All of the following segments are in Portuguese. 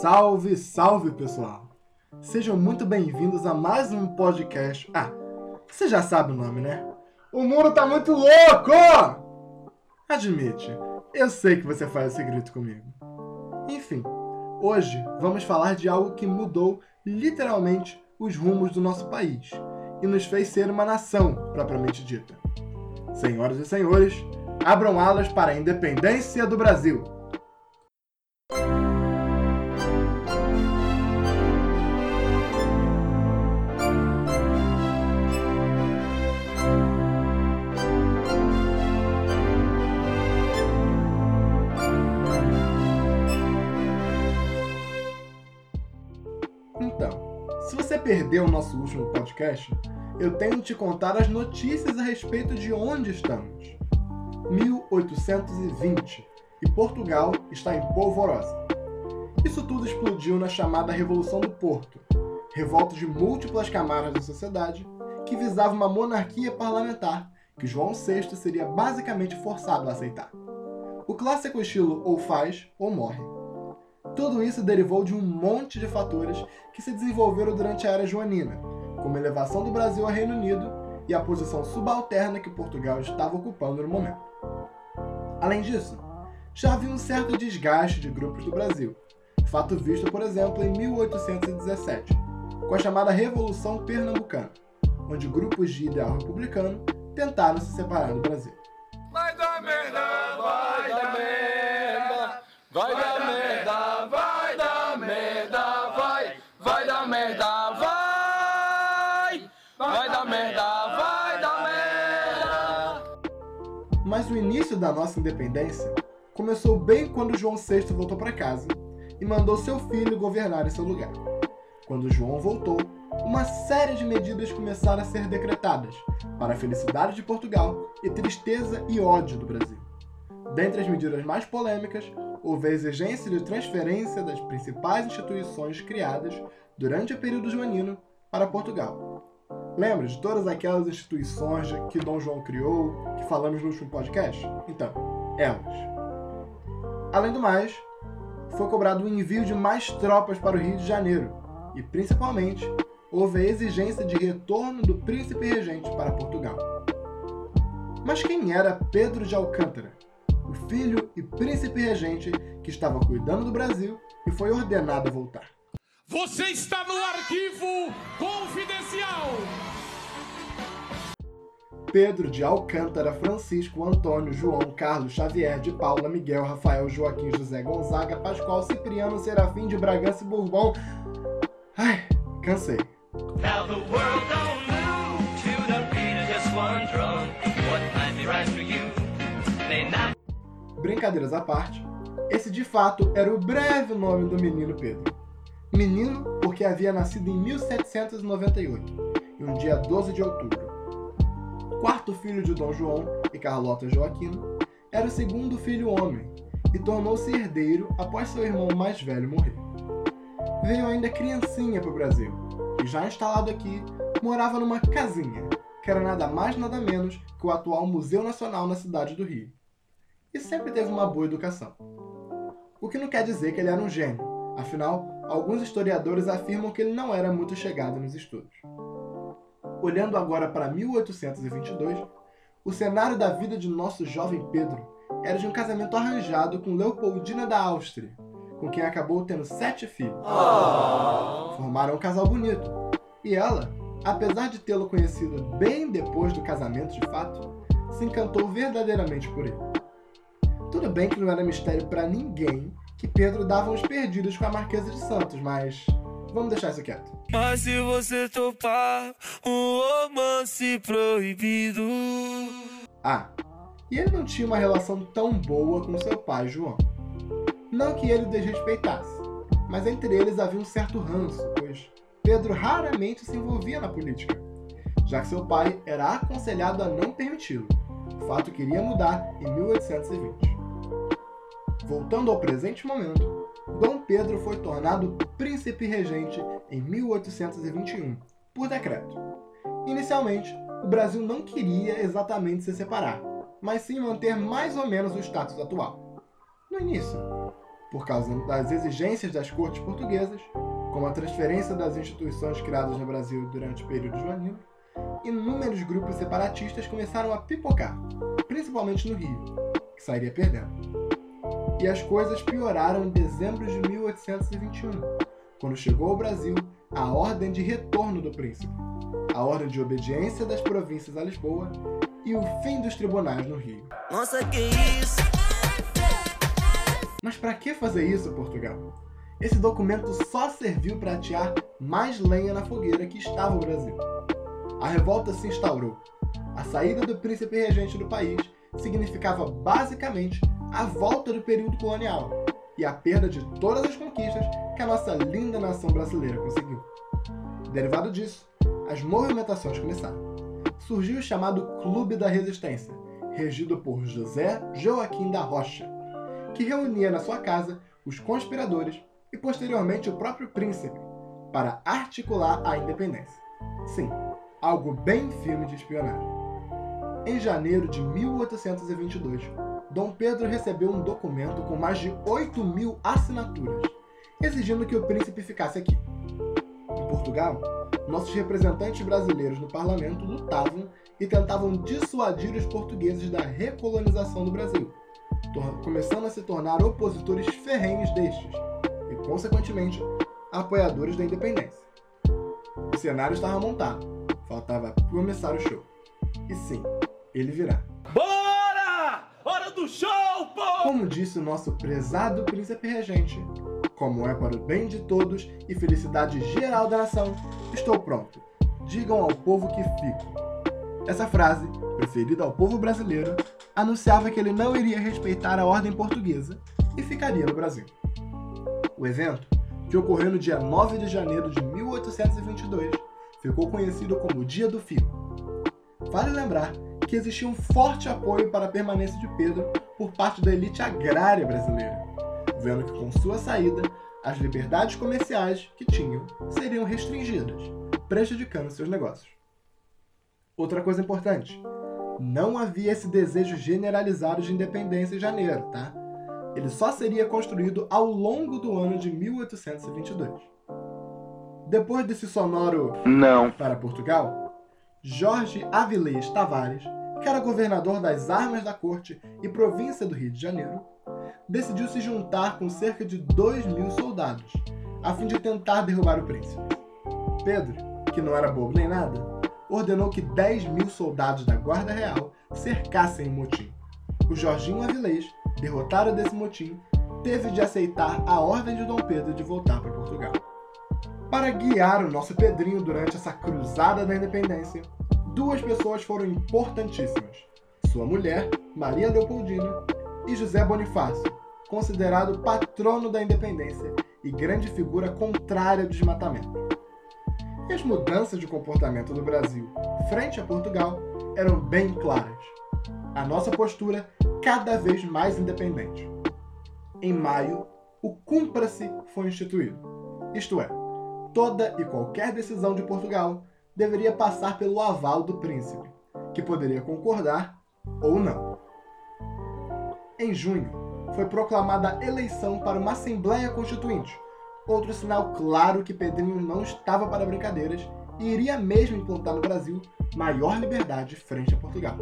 Salve, salve pessoal! Sejam muito bem-vindos a mais um podcast. Ah, você já sabe o nome, né? O mundo tá muito louco! Admite, eu sei que você faz esse grito comigo. Enfim, hoje vamos falar de algo que mudou literalmente os rumos do nosso país e nos fez ser uma nação propriamente dita. Senhoras e senhores, abram alas para a independência do Brasil! Perdeu o nosso último podcast, eu tenho te contar as notícias a respeito de onde estamos. 1820 e Portugal está em polvorosa. Isso tudo explodiu na chamada Revolução do Porto, revolta de múltiplas camadas da sociedade que visava uma monarquia parlamentar que João VI seria basicamente forçado a aceitar. O clássico estilo ou faz ou morre. Tudo isso derivou de um monte de fatores que se desenvolveram durante a Era Joanina, como a elevação do Brasil ao Reino Unido e a posição subalterna que Portugal estava ocupando no momento. Além disso, já havia um certo desgaste de grupos do Brasil, fato visto, por exemplo, em 1817, com a chamada Revolução Pernambucana, onde grupos de ideal republicano tentaram se separar do Brasil. Vai dar merda, vai dar merda, vai dar início da nossa independência começou bem quando João VI voltou para casa e mandou seu filho governar em seu lugar. Quando João voltou, uma série de medidas começaram a ser decretadas para a felicidade de Portugal e tristeza e ódio do Brasil. Dentre as medidas mais polêmicas, houve a exigência de transferência das principais instituições criadas durante o período joanino para Portugal. Lembra de todas aquelas instituições que Dom João criou, que falamos no último podcast? Então, elas. Além do mais, foi cobrado o envio de mais tropas para o Rio de Janeiro e, principalmente, houve a exigência de retorno do príncipe regente para Portugal. Mas quem era Pedro de Alcântara, o filho e príncipe regente que estava cuidando do Brasil e foi ordenado a voltar? Você está no arquivo confidencial. Pedro de Alcântara, Francisco, Antônio, João, Carlos, Xavier, de Paula, Miguel, Rafael, Joaquim, José Gonzaga, Pascoal, Cipriano, Serafim de Bragança e Bourbon. Ai, cansei. Now the world don't move to the beat of just one drum. What might be right for you may not. Brincadeiras à parte, esse de fato era o breve nome do menino Pedro. Menino porque havia nascido em 1798, em um dia 12 de outubro. Quarto filho de Dom João e Carlota Joaquino, era o segundo filho homem e tornou-se herdeiro após seu irmão mais velho morrer. Veio ainda criancinha para o Brasil e, já instalado aqui, morava numa casinha, que era nada mais nada menos que o atual Museu Nacional na cidade do Rio. E sempre teve uma boa educação. O que não quer dizer que ele era um gênio, afinal, alguns historiadores afirmam que ele não era muito chegado nos estudos. Olhando agora para 1822, o cenário da vida de nosso jovem Pedro era de um casamento arranjado com Leopoldina da Áustria, com quem acabou tendo sete filhos. Formaram um casal bonito, e ela, apesar de tê-lo conhecido bem depois do casamento de fato, se encantou verdadeiramente por ele. Tudo bem que não era mistério para ninguém que Pedro dava uns perdidos com a Marquesa de Santos, mas vamos deixar isso quieto. Mas se você topar um romance proibido. Ah, e ele não tinha uma relação tão boa com seu pai, João. Não que ele o desrespeitasse, mas entre eles havia um certo ranço, pois Pedro raramente se envolvia na política, já que seu pai era aconselhado a não permiti-lo, fato que iria mudar em 1820. Voltando ao presente momento, Dom Pedro foi tornado príncipe regente em 1821, por decreto. Inicialmente, o Brasil não queria exatamente se separar, mas sim manter mais ou menos o status atual. No início. por causa das exigências das cortes portuguesas, como a transferência das instituições criadas no Brasil durante o período joanino, inúmeros grupos separatistas começaram a pipocar, principalmente no Rio, que sairia perdendo. E as coisas pioraram em dezembro de 1821, quando chegou ao Brasil a Ordem de Retorno do Príncipe, a Ordem de Obediência das Províncias a Lisboa e o fim dos tribunais no Rio. Nossa, que isso? Mas para que fazer isso, Portugal? Esse documento só serviu para atear mais lenha na fogueira que estava o Brasil. A revolta se instaurou. A saída do príncipe regente do país significava basicamente a volta do período colonial e a perda de todas as conquistas que a nossa linda nação brasileira conseguiu. Derivado disso, as movimentações começaram. Surgiu o chamado Clube da Resistência, regido por José Joaquim da Rocha, que reunia na sua casa os conspiradores e posteriormente o próprio príncipe para articular a independência. Sim, algo bem filme de espionagem. Em janeiro de 1822, Dom Pedro recebeu um documento com mais de 8 mil assinaturas, exigindo que o príncipe ficasse aqui. Em Portugal, nossos representantes brasileiros no parlamento lutavam e tentavam dissuadir os portugueses da recolonização do Brasil, começando a se tornar opositores ferrenhos destes e, consequentemente, apoiadores da independência. O cenário estava montado, faltava começar o show. E sim, ele virá. Do show, pô! Como disse o nosso prezado príncipe regente, como é para o bem de todos e felicidade geral da nação, estou pronto. Digam ao povo que fico. Essa frase, preferida ao povo brasileiro, anunciava que ele não iria respeitar a ordem portuguesa e ficaria no Brasil. O evento, que ocorreu no dia 9 de janeiro de 1822, ficou conhecido como Dia do Fico. Vale lembrar que existia um forte apoio para a permanência de Pedro por parte da elite agrária brasileira, vendo que com sua saída, as liberdades comerciais que tinham seriam restringidas, prejudicando seus negócios. Outra coisa importante, não havia esse desejo generalizado de independência em janeiro, tá? Ele só seria construído ao longo do ano de 1822. Depois desse sonoro Não. para Portugal, Jorge Avilés Tavares, que era governador das armas da corte e província do Rio de Janeiro, decidiu se juntar com cerca de 2 mil soldados, a fim de tentar derrubar o príncipe. Pedro, que não era bobo nem nada, ordenou que 10 mil soldados da Guarda Real cercassem o motim. O Jorginho Avilés, derrotado desse motim, teve de aceitar a ordem de Dom Pedro de voltar para Portugal. Para guiar o nosso Pedrinho durante essa cruzada da independência, duas pessoas foram importantíssimas: sua mulher, Maria Leopoldina, e José Bonifácio, considerado patrono da independência e grande figura contrária ao desmatamento. E as mudanças de comportamento do Brasil frente a Portugal eram bem claras. A nossa postura cada vez mais independente. Em maio, o Cumpra-se foi instituído. Isto é, toda e qualquer decisão de Portugal deveria passar pelo aval do príncipe, que poderia concordar ou não. Em junho, foi proclamada a eleição para uma Assembleia Constituinte, outro sinal claro que Pedrinho não estava para brincadeiras e iria mesmo implantar no Brasil maior liberdade frente a Portugal.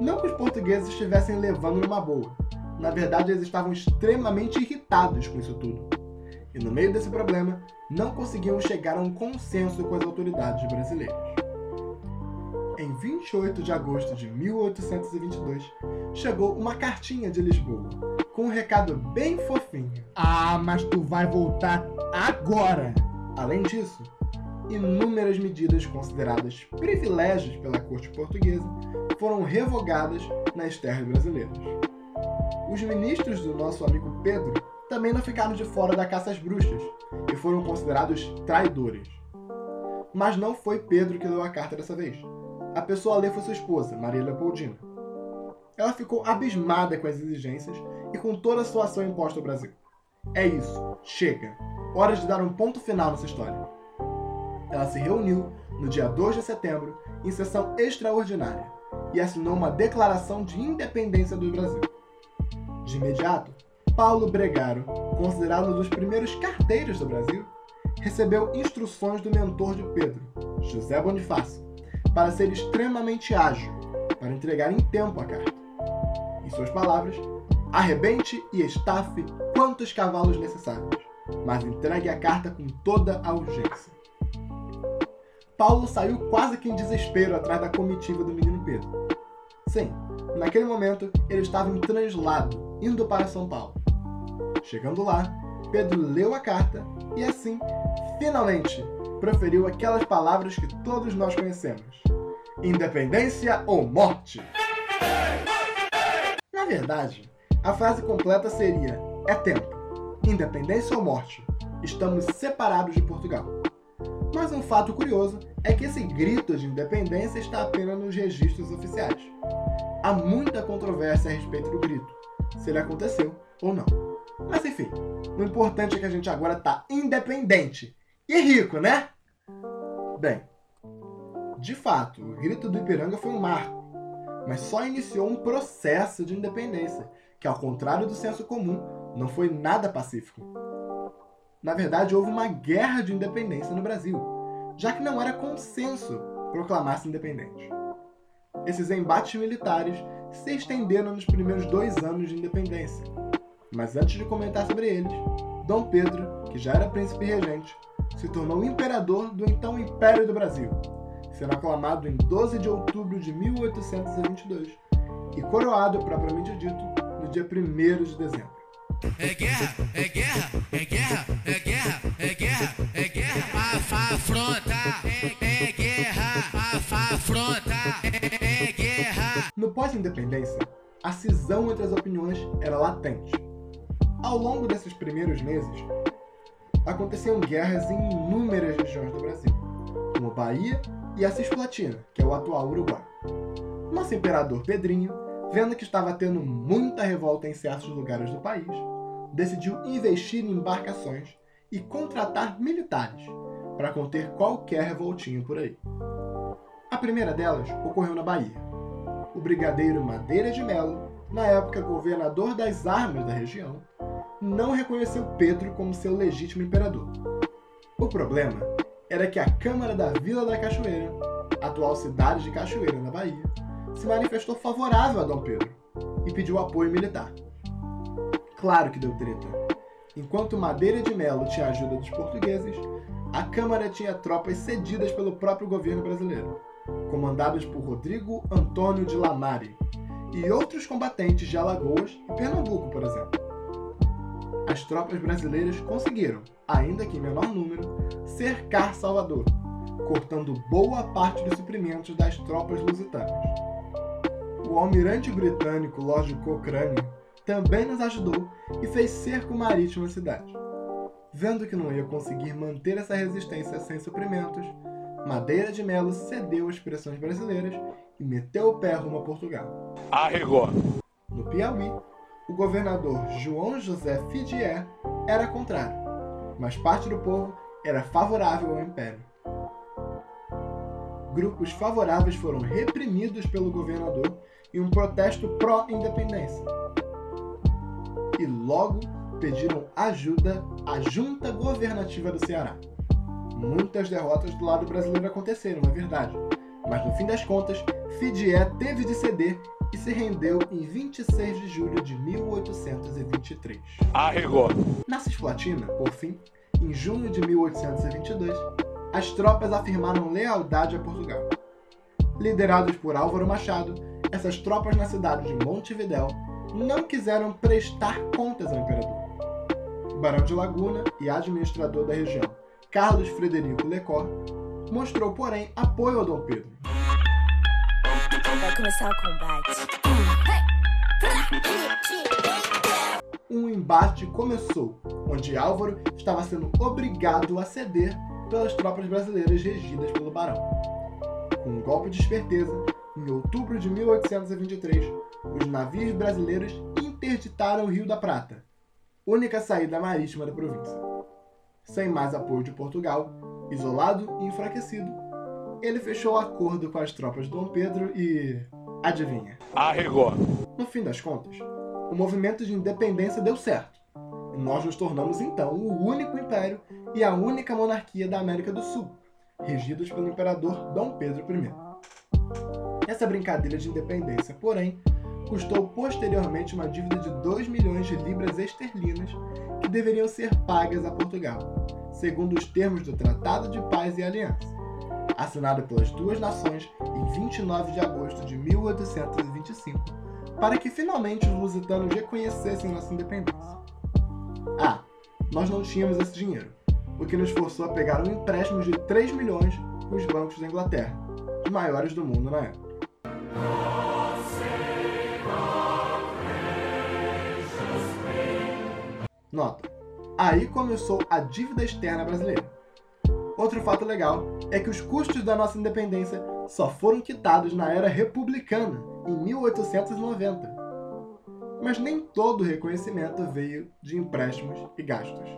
Não que os portugueses estivessem levando numa boa, na verdade eles estavam extremamente irritados com isso tudo. E no meio desse problema, não conseguiam chegar a um consenso com as autoridades brasileiras. Em 28 de agosto de 1822, chegou uma cartinha de Lisboa, com um recado bem fofinho. Ah, mas tu vai voltar agora! Além disso, inúmeras medidas consideradas privilégios pela corte portuguesa foram revogadas nas terras brasileiras. Os ministros do nosso amigo Pedro também não ficaram de fora da caça às bruxas e foram considerados traidores. Mas não foi Pedro que leu a carta dessa vez. A pessoa a ler foi sua esposa, Maria Leopoldina. Ela ficou abismada com as exigências e com toda a situação imposta ao Brasil. É isso, chega. Hora de dar um ponto final nessa história. Ela se reuniu no dia 2 de setembro, em sessão extraordinária, e assinou uma declaração de independência do Brasil. De imediato, Paulo Bregaro, considerado um dos primeiros carteiros do Brasil, recebeu instruções do mentor de Pedro, José Bonifácio, para ser extremamente ágil, para entregar em tempo a carta. Em suas palavras, arrebente e estafe quantos cavalos necessários, mas entregue a carta com toda a urgência. Paulo saiu quase que em desespero atrás da comitiva do menino Pedro. Sim, naquele momento ele estava em translado, indo para São Paulo. Chegando lá, Pedro leu a carta e assim, finalmente, proferiu aquelas palavras que todos nós conhecemos: Independência ou morte! Na verdade, a frase completa seria: É tempo, independência ou morte, estamos separados de Portugal. Mas um fato curioso é que esse grito de independência está apenas nos registros oficiais. Há muita controvérsia a respeito do grito, se ele aconteceu ou não. Mas enfim, o importante é que a gente agora está independente e rico, né? Bem, de fato, o grito do Ipiranga foi um marco, mas só iniciou um processo de independência, que ao contrário do senso comum, não foi nada pacífico. Na verdade, houve uma guerra de independência no Brasil, já que não era consenso proclamar-se independente. Esses embates militares se estenderam nos primeiros dois anos de independência. Mas antes de comentar sobre eles, Dom Pedro, que já era príncipe regente, se tornou imperador do então Império do Brasil, sendo aclamado em 12 de outubro de 1822 e coroado, propriamente dito, no dia 1 de dezembro. É guerra, é guerra, é guerra, é guerra, é guerra, é guerra, afronta, é, é guerra, afronta, é, é guerra. No pós-independência, a cisão entre as opiniões era latente. Ao longo desses primeiros meses, aconteciam guerras em inúmeras regiões do Brasil, como Bahia e a Cisplatina, que é o atual Uruguai. Nosso imperador Pedrinho, vendo que estava tendo muita revolta em certos lugares do país, decidiu investir em embarcações e contratar militares para conter qualquer revoltinho por aí. A primeira delas ocorreu na Bahia. O brigadeiro Madeira de Melo, na época governador das armas da região, não reconheceu Pedro como seu legítimo imperador. O problema era que a Câmara da Vila da Cachoeira, atual cidade de Cachoeira, na Bahia, se manifestou favorável a Dom Pedro e pediu apoio militar. Claro que deu treta. Enquanto Madeira de Melo tinha ajuda dos portugueses, a Câmara tinha tropas cedidas pelo próprio governo brasileiro, comandadas por Rodrigo Antônio de Lamare e outros combatentes de Alagoas e Pernambuco, por exemplo. As tropas brasileiras conseguiram, ainda que em menor número, cercar Salvador, cortando boa parte dos suprimentos das tropas lusitanas. O almirante britânico Lord Cochrane também nos ajudou e fez cerco marítimo à cidade. Vendo que não ia conseguir manter essa resistência sem suprimentos, Madeira de Melo cedeu às pressões brasileiras e meteu o pé rumo a Portugal. Arregou. No Piauí, o governador João José Fidier era contrário, mas parte do povo era favorável ao império. Grupos favoráveis foram reprimidos pelo governador em um protesto pró-independência. E logo pediram ajuda à junta governativa do Ceará. Muitas derrotas do lado brasileiro aconteceram, é verdade, mas no fim das contas, Fidier teve de ceder e se rendeu em 26 de julho de 1823. Arregou. Na Cisplatina, por fim, em junho de 1822, as tropas afirmaram lealdade a Portugal. Liderados por Álvaro Machado, essas tropas na cidade de Montevidéu não quiseram prestar contas ao imperador. Barão de Laguna e administrador da região, Carlos Frederico Lecor, mostrou, porém, apoio a Dom Pedro. Vai começar o combate. um embate começou, onde Álvaro estava sendo obrigado a ceder pelas tropas brasileiras regidas pelo barão. Com um golpe de esperteza, em outubro de 1823, os navios brasileiros interditaram o Rio da Prata, única saída marítima da província. Sem mais apoio de Portugal, isolado e enfraquecido, ele fechou acordo com as tropas de Dom Pedro e. adivinha? Arregou. No fim das contas, o movimento de independência deu certo. E nós nos tornamos então o único império e a única monarquia da América do Sul, regidos pelo imperador Dom Pedro I. Essa brincadeira de independência, porém, custou posteriormente uma dívida de 2 milhões de libras esterlinas que deveriam ser pagas a Portugal, segundo os termos do Tratado de Paz e Aliança, assinado pelas duas nações em 29 de agosto de 1825, para que finalmente os lusitanos reconhecessem nossa independência. Ah, nós não tínhamos esse dinheiro, o que nos forçou a pegar um empréstimo de 3 milhões com os bancos da Inglaterra, os maiores do mundo na época. Nota: aí começou a dívida externa brasileira. Outro fato legal é que os custos da nossa independência só foram quitados na era republicana, em 1890. Mas nem todo o reconhecimento veio de empréstimos e gastos.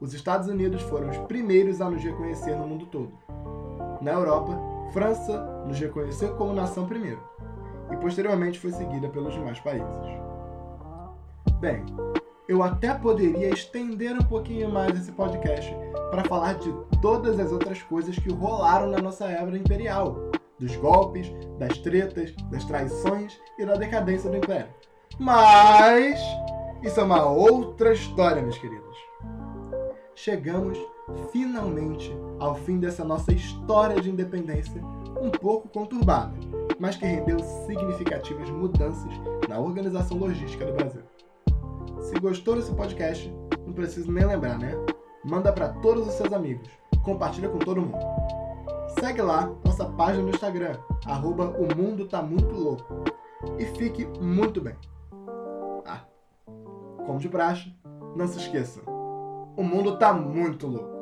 Os Estados Unidos foram os primeiros a nos reconhecer no mundo todo. Na Europa, França nos reconheceu como nação primeiro, e posteriormente foi seguida pelos demais países. Bem, eu até poderia estender um pouquinho mais esse podcast para falar de todas as outras coisas que rolaram na nossa era imperial, dos golpes, das tretas, das traições e da decadência do império. Mas isso é uma outra história, meus queridos. Chegamos finalmente ao fim dessa nossa história de independência, um pouco conturbada, mas que rendeu significativas mudanças na organização logística do Brasil. Se gostou desse podcast, não preciso nem lembrar, né? Manda para todos os seus amigos. Compartilha com todo mundo. Segue lá nossa página no Instagram, arroba o mundo tá muito louco. E fique muito bem. Ah, como de praxe, não se esqueça, o mundo tá muito louco.